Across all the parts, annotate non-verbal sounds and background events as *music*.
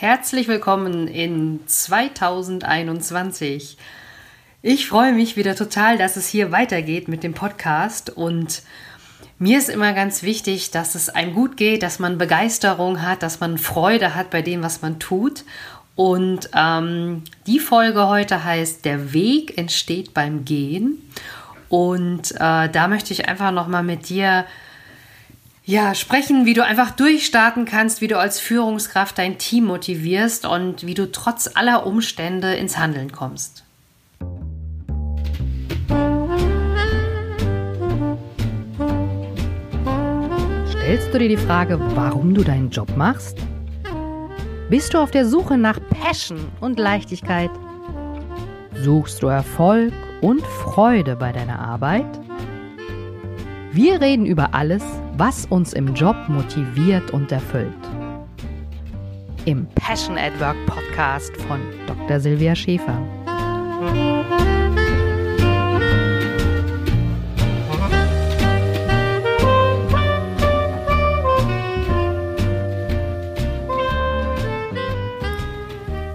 Herzlich willkommen in 2021. Ich freue mich wieder total, dass es hier weitergeht mit dem Podcast und mir ist immer ganz wichtig, dass es einem gut geht, dass man Begeisterung hat, dass man Freude hat bei dem, was man tut. Und ähm, die Folge heute heißt Der Weg entsteht beim Gehen. Und äh, da möchte ich einfach nochmal mit dir ja, sprechen, wie du einfach durchstarten kannst, wie du als Führungskraft dein Team motivierst und wie du trotz aller Umstände ins Handeln kommst. Stellst du dir die Frage, warum du deinen Job machst? Bist du auf der Suche nach Passion und Leichtigkeit? Suchst du Erfolg und Freude bei deiner Arbeit? Wir reden über alles, was uns im Job motiviert und erfüllt. Im Passion at Work Podcast von Dr. Silvia Schäfer.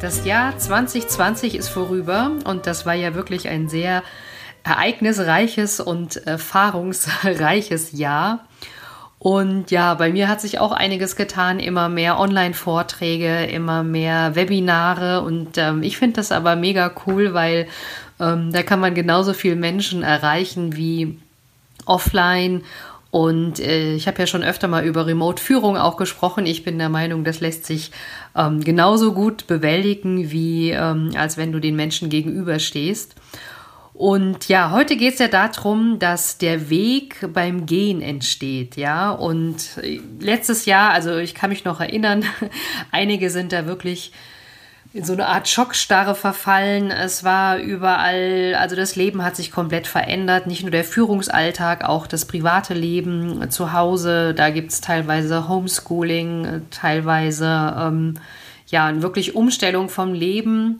Das Jahr 2020 ist vorüber und das war ja wirklich ein sehr ereignisreiches und erfahrungsreiches Jahr. Und ja, bei mir hat sich auch einiges getan, immer mehr Online-Vorträge, immer mehr Webinare. Und ähm, ich finde das aber mega cool, weil ähm, da kann man genauso viele Menschen erreichen wie offline. Und äh, ich habe ja schon öfter mal über Remote-Führung auch gesprochen. Ich bin der Meinung, das lässt sich ähm, genauso gut bewältigen, wie ähm, als wenn du den Menschen gegenüberstehst. Und ja, heute geht es ja darum, dass der Weg beim Gehen entsteht, ja. Und letztes Jahr, also ich kann mich noch erinnern, *laughs* einige sind da wirklich in so eine Art Schockstarre verfallen. Es war überall, also das Leben hat sich komplett verändert. Nicht nur der Führungsalltag, auch das private Leben zu Hause. Da gibt es teilweise Homeschooling, teilweise ähm, ja, eine wirklich Umstellung vom Leben.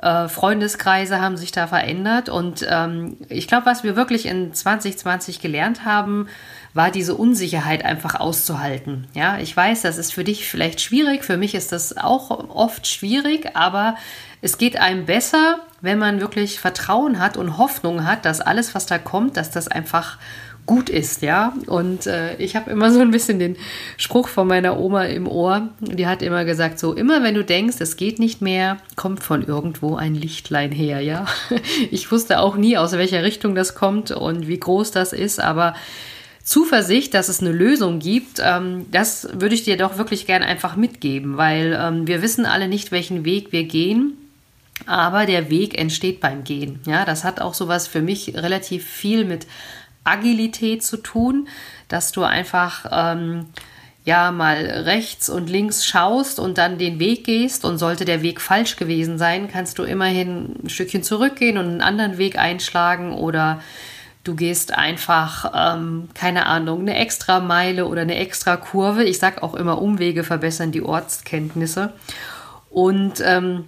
Äh, Freundeskreise haben sich da verändert. Und ähm, ich glaube, was wir wirklich in 2020 gelernt haben, war diese Unsicherheit einfach auszuhalten. Ja, ich weiß, das ist für dich vielleicht schwierig, für mich ist das auch oft schwierig, aber es geht einem besser, wenn man wirklich Vertrauen hat und Hoffnung hat, dass alles, was da kommt, dass das einfach gut ist, ja. Und äh, ich habe immer so ein bisschen den Spruch von meiner Oma im Ohr. Die hat immer gesagt, so immer wenn du denkst, es geht nicht mehr, kommt von irgendwo ein Lichtlein her, ja. *laughs* Ich wusste auch nie, aus welcher Richtung das kommt und wie groß das ist, aber Zuversicht, dass es eine Lösung gibt, ähm, das würde ich dir doch wirklich gern einfach mitgeben, weil ähm, wir wissen alle nicht, welchen Weg wir gehen. Aber der Weg entsteht beim Gehen. Ja, das hat auch sowas für mich relativ viel mit Agilität zu tun, dass du einfach ähm, ja mal rechts und links schaust und dann den Weg gehst und sollte der Weg falsch gewesen sein, kannst du immerhin ein Stückchen zurückgehen und einen anderen Weg einschlagen oder du gehst einfach, ähm, keine Ahnung, eine extra Meile oder eine extra Kurve. Ich sage auch immer, Umwege verbessern die Ortskenntnisse. Und ähm,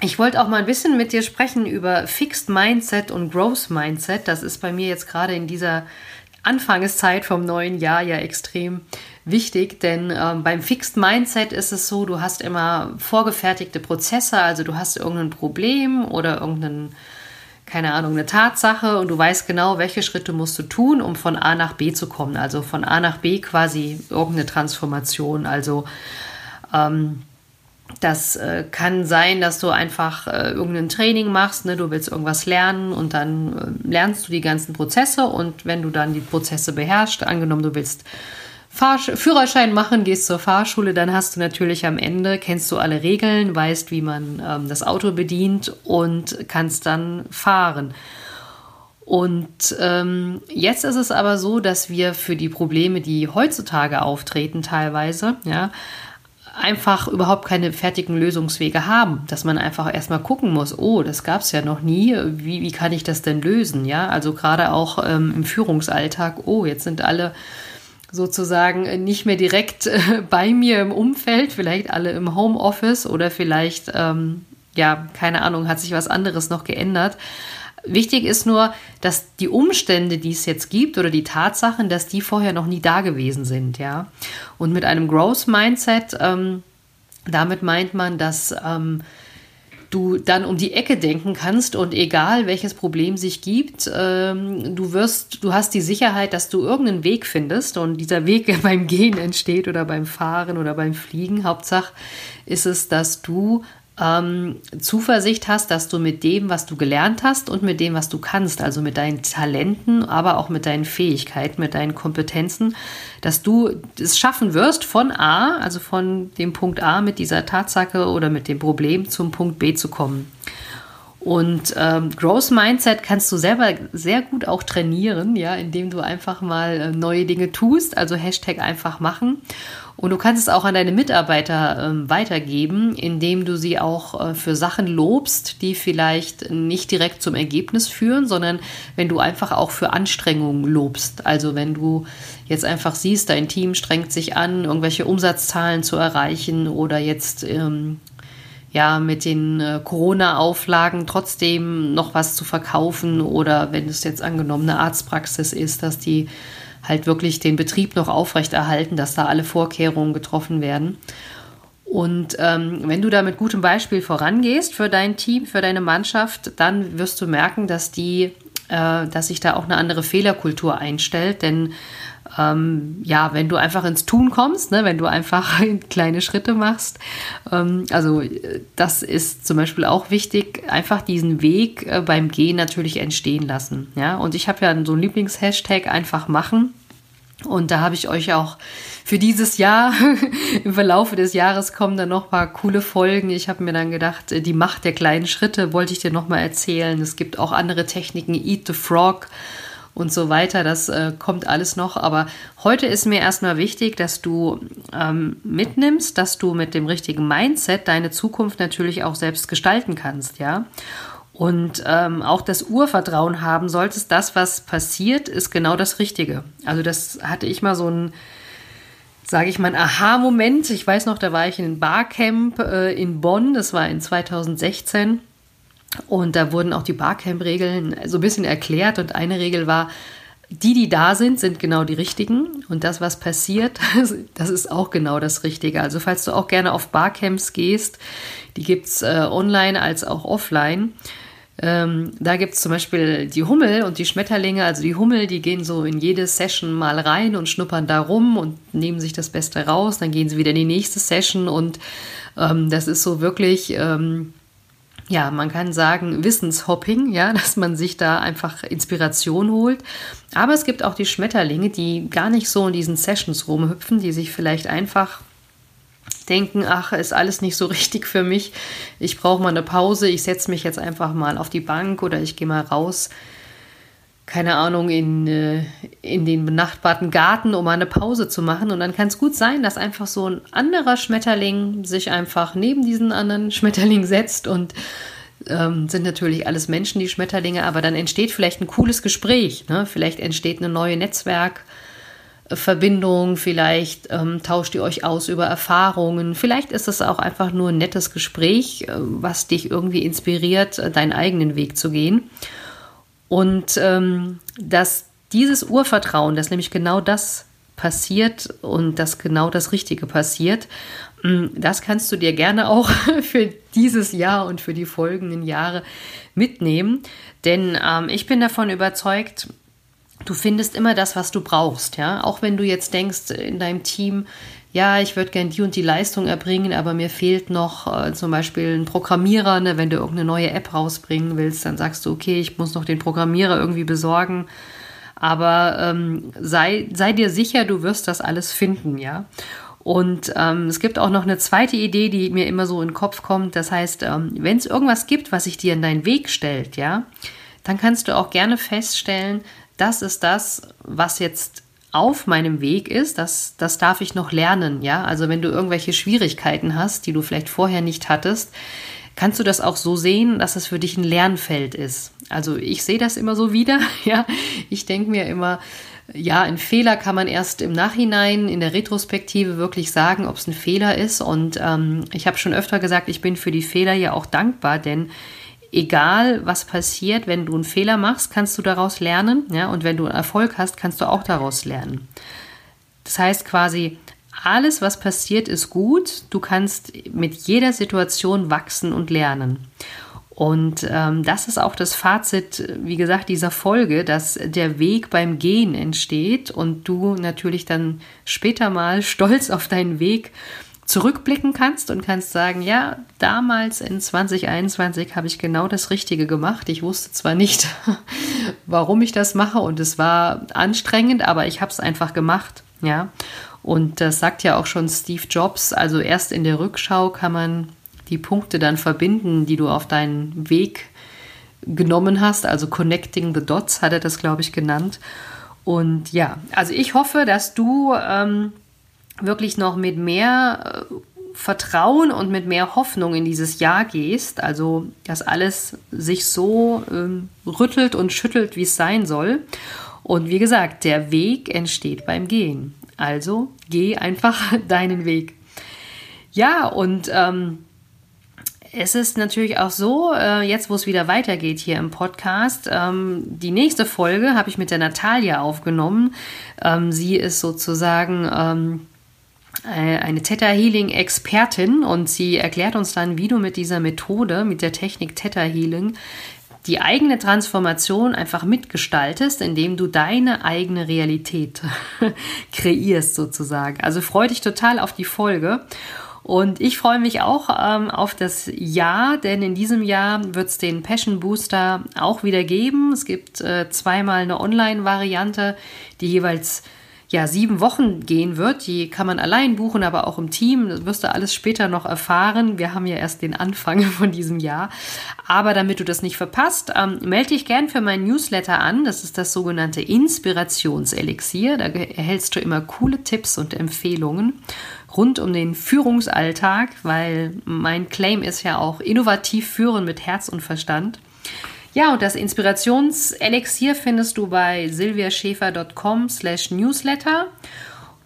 ich wollte auch mal ein bisschen mit dir sprechen über Fixed Mindset und Growth Mindset. Das ist bei mir jetzt gerade in dieser Anfangszeit vom neuen Jahr ja extrem wichtig, denn ähm, beim Fixed Mindset ist es so, du hast immer vorgefertigte Prozesse, also du hast irgendein Problem oder irgendeinen, keine Ahnung, eine Tatsache und du weißt genau, welche Schritte musst du tun, um von A nach B zu kommen. Also von A nach B quasi irgendeine Transformation. Also ähm, das äh, kann sein, dass du einfach äh, irgendein Training machst, ne? du willst irgendwas lernen und dann äh, lernst du die ganzen Prozesse und wenn du dann die Prozesse beherrschst, angenommen du willst Fahr Führerschein machen, gehst zur Fahrschule, dann hast du natürlich am Ende, kennst du alle Regeln, weißt, wie man ähm, das Auto bedient und kannst dann fahren. Und ähm, jetzt ist es aber so, dass wir für die Probleme, die heutzutage auftreten, teilweise, ja, einfach überhaupt keine fertigen Lösungswege haben, dass man einfach erstmal gucken muss, oh, das gab es ja noch nie, wie, wie kann ich das denn lösen? Ja, also gerade auch ähm, im Führungsalltag, oh, jetzt sind alle sozusagen nicht mehr direkt äh, *laughs* bei mir im Umfeld, vielleicht alle im Homeoffice oder vielleicht, ähm, ja, keine Ahnung, hat sich was anderes noch geändert. Wichtig ist nur, dass die Umstände, die es jetzt gibt oder die Tatsachen, dass die vorher noch nie da gewesen sind, ja. Und mit einem Growth Mindset ähm, Damit meint man, dass ähm, du dann um die Ecke denken kannst und egal welches Problem sich gibt, ähm, du wirst, du hast die Sicherheit, dass du irgendeinen Weg findest und dieser Weg beim Gehen entsteht oder beim Fahren oder beim Fliegen. Hauptsache ist es, dass du ähm, Zuversicht hast, dass du mit dem, was du gelernt hast und mit dem, was du kannst, also mit deinen Talenten, aber auch mit deinen Fähigkeiten, mit deinen Kompetenzen, dass du es schaffen wirst, von A, also von dem Punkt A mit dieser Tatsache oder mit dem Problem zum Punkt B zu kommen. Und ähm, Growth Mindset kannst du selber sehr gut auch trainieren, ja, indem du einfach mal äh, neue Dinge tust, also Hashtag einfach machen. Und du kannst es auch an deine Mitarbeiter ähm, weitergeben, indem du sie auch äh, für Sachen lobst, die vielleicht nicht direkt zum Ergebnis führen, sondern wenn du einfach auch für Anstrengungen lobst. Also wenn du jetzt einfach siehst, dein Team strengt sich an, irgendwelche Umsatzzahlen zu erreichen oder jetzt ähm, ja mit den äh, Corona-Auflagen trotzdem noch was zu verkaufen oder wenn es jetzt angenommen eine Arztpraxis ist, dass die halt wirklich den Betrieb noch aufrechterhalten, dass da alle Vorkehrungen getroffen werden. Und ähm, wenn du da mit gutem Beispiel vorangehst für dein Team, für deine Mannschaft, dann wirst du merken, dass die, äh, dass sich da auch eine andere Fehlerkultur einstellt, denn ähm, ja, wenn du einfach ins Tun kommst, ne, wenn du einfach *laughs* kleine Schritte machst, ähm, also das ist zum Beispiel auch wichtig, einfach diesen Weg äh, beim Gehen natürlich entstehen lassen. Ja, und ich habe ja so ein Lieblingshashtag einfach machen. Und da habe ich euch auch für dieses Jahr, *laughs* im Verlauf des Jahres kommen dann noch ein paar coole Folgen. Ich habe mir dann gedacht, die Macht der kleinen Schritte wollte ich dir nochmal erzählen. Es gibt auch andere Techniken, Eat the Frog und so weiter. Das äh, kommt alles noch. Aber heute ist mir erstmal wichtig, dass du ähm, mitnimmst, dass du mit dem richtigen Mindset deine Zukunft natürlich auch selbst gestalten kannst, ja. Und ähm, auch das Urvertrauen haben solltest, das, was passiert, ist genau das Richtige. Also das hatte ich mal so ein, sage ich mal, ein Aha-Moment. Ich weiß noch, da war ich in einem Barcamp äh, in Bonn, das war in 2016. Und da wurden auch die Barcamp-Regeln so ein bisschen erklärt. Und eine Regel war, die, die da sind, sind genau die richtigen. Und das, was passiert, *laughs* das ist auch genau das Richtige. Also falls du auch gerne auf Barcamps gehst, die gibt es äh, online als auch offline. Ähm, da gibt es zum Beispiel die Hummel und die Schmetterlinge. Also die Hummel, die gehen so in jede Session mal rein und schnuppern da rum und nehmen sich das Beste raus. Dann gehen sie wieder in die nächste Session und ähm, das ist so wirklich... Ähm, ja, man kann sagen Wissenshopping, ja, *laughs* dass man sich da einfach Inspiration holt. Aber es gibt auch die Schmetterlinge, die gar nicht so in diesen Sessions rumhüpfen, die sich vielleicht einfach denken, ach, ist alles nicht so *laughs* richtig für mich. Ich brauche mal eine Pause. Ich setze mich jetzt einfach mal auf die Bank oder ich gehe mal raus keine Ahnung, in, äh, in den benachbarten Garten, um mal eine Pause zu machen. Und dann kann es gut sein, dass einfach so ein anderer Schmetterling sich einfach neben diesen anderen *laughs* Schmetterling setzt und ähm, sind natürlich alles Menschen, die Schmetterlinge, aber dann entsteht vielleicht ein cooles Gespräch. Ne? Vielleicht entsteht eine neue Netzwerkverbindung, vielleicht ähm, tauscht ihr euch aus über Erfahrungen, vielleicht ist es auch einfach nur ein nettes Gespräch, äh, was dich irgendwie inspiriert, deinen eigenen Weg zu gehen. Und ähm, dass dieses Urvertrauen, dass nämlich genau das passiert und dass genau das Richtige passiert, mm, das kannst du dir gerne auch *laughs* für dieses Jahr und für die folgenden Jahre mitnehmen. Denn ähm, ich bin davon überzeugt, du findest immer das, was du brauchst. Ja? Auch wenn du jetzt denkst, in deinem Team ja, ich würde gerne die und die Leistung erbringen, aber mir fehlt noch äh, zum Beispiel ein Programmierer. Ne? Wenn du irgendeine neue App rausbringen willst, dann sagst du, okay, ich muss noch den Programmierer irgendwie besorgen. Aber ähm, sei, sei dir sicher, du wirst das alles finden, ja. Und ähm, es gibt auch noch eine zweite Idee, die mir immer so in den Kopf kommt. Das heißt, ähm, wenn es irgendwas gibt, was sich dir in deinen Weg stellt, ja, dann kannst du auch gerne feststellen, das ist das, was jetzt auf meinem Weg ist, das, das darf ich noch lernen, ja. Also wenn du irgendwelche Schwierigkeiten hast, die du vielleicht vorher nicht hattest, kannst du das auch so sehen, dass es für dich ein Lernfeld ist. Also ich sehe das immer so wieder, *laughs* ja. Ich denke mir immer, ja, ein Fehler kann man erst im Nachhinein in der Retrospektive wirklich sagen, ob es ein Fehler ist. Und ähm, ich habe schon öfter gesagt, ich bin für die Fehler ja auch dankbar, denn egal was passiert, wenn du einen Fehler machst, kannst du daraus lernen. Ja? Und wenn du Erfolg hast, kannst du auch daraus lernen. Das heißt quasi, alles, was passiert, ist gut. Du kannst mit jeder Situation wachsen und lernen. Und ähm, das ist auch das Fazit, wie gesagt, dieser Folge, dass der Weg beim Gehen entsteht und du natürlich dann später mal stolz auf deinen Weg zurückblicken kannst und kannst sagen, ja, damals in 2021 habe ich genau das Richtige gemacht. Ich wusste zwar nicht, *laughs* warum ich das mache und es war anstrengend, aber ich habe es einfach gemacht, ja. Und das sagt ja auch schon Steve Jobs. Also erst in der Rückschau kann man die Punkte dann verbinden, die du auf deinen Weg genommen hast. Also Connecting the Dots hat er das, glaube ich, genannt. Und ja, also ich hoffe, dass du ähm, wirklich noch mit mehr äh, Vertrauen und mit mehr Hoffnung in dieses Jahr gehst. Also, dass alles sich so ähm, rüttelt und schüttelt, wie es sein soll. Und wie gesagt, der Weg entsteht beim Gehen. Also geh einfach *laughs* deinen Weg. Ja, und ähm, es ist natürlich auch so, äh, jetzt wo es wieder weitergeht hier im Podcast, ähm, die nächste Folge habe ich mit der Natalia aufgenommen. Ähm, sie ist sozusagen ähm, äh, eine Theta Healing Expertin und sie erklärt uns dann, wie du mit dieser Methode, mit der Technik Theta Healing, die eigene Transformation einfach mitgestaltest, indem du deine eigene Realität *laughs* kreierst sozusagen. Also freu dich total auf die Folge. Und ich freue mich auch ähm, auf das Jahr, denn in diesem Jahr wird es den Passion Booster auch wieder geben. Es gibt äh, zweimal eine Online-Variante, die jeweils ja, sieben Wochen gehen wird. Die kann man allein buchen, aber auch im Team. Das wirst du alles später noch erfahren. Wir haben ja erst den Anfang *laughs* von diesem Jahr. Aber damit du das nicht verpasst, ähm, melde dich gern für meinen Newsletter an. Das ist das sogenannte Inspirationselixier. Da erhältst du immer coole Tipps und Empfehlungen rund um den Führungsalltag, weil mein Claim ist ja auch innovativ führen mit Herz und Verstand. Ja, und das Inspirationselixier findest du bei silviaschäfer.com slash newsletter.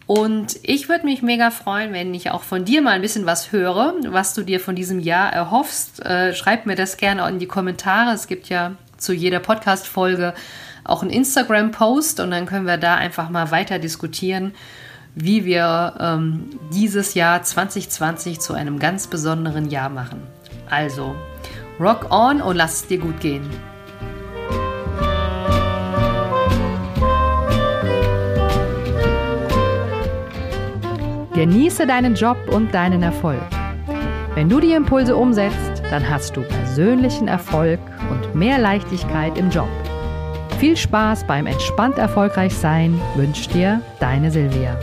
Und ich würde mich mega freuen, wenn ich auch von dir mal ein bisschen was höre, was du dir von diesem Jahr erhoffst. Äh, schreib mir das gerne in die Kommentare. Es gibt ja zu jeder Podcast-Folge auch einen Instagram-Post und dann können wir da einfach mal weiter diskutieren, wie wir ähm, dieses Jahr 2020 zu einem ganz besonderen Jahr machen. Also, Rock on und lass es dir gut gehen. Genieße deinen Job und deinen Erfolg. Wenn du die Impulse umsetzt, dann hast du persönlichen Erfolg und mehr Leichtigkeit im Job. Viel Spaß beim entspannt erfolgreich sein wünscht dir deine Silvia.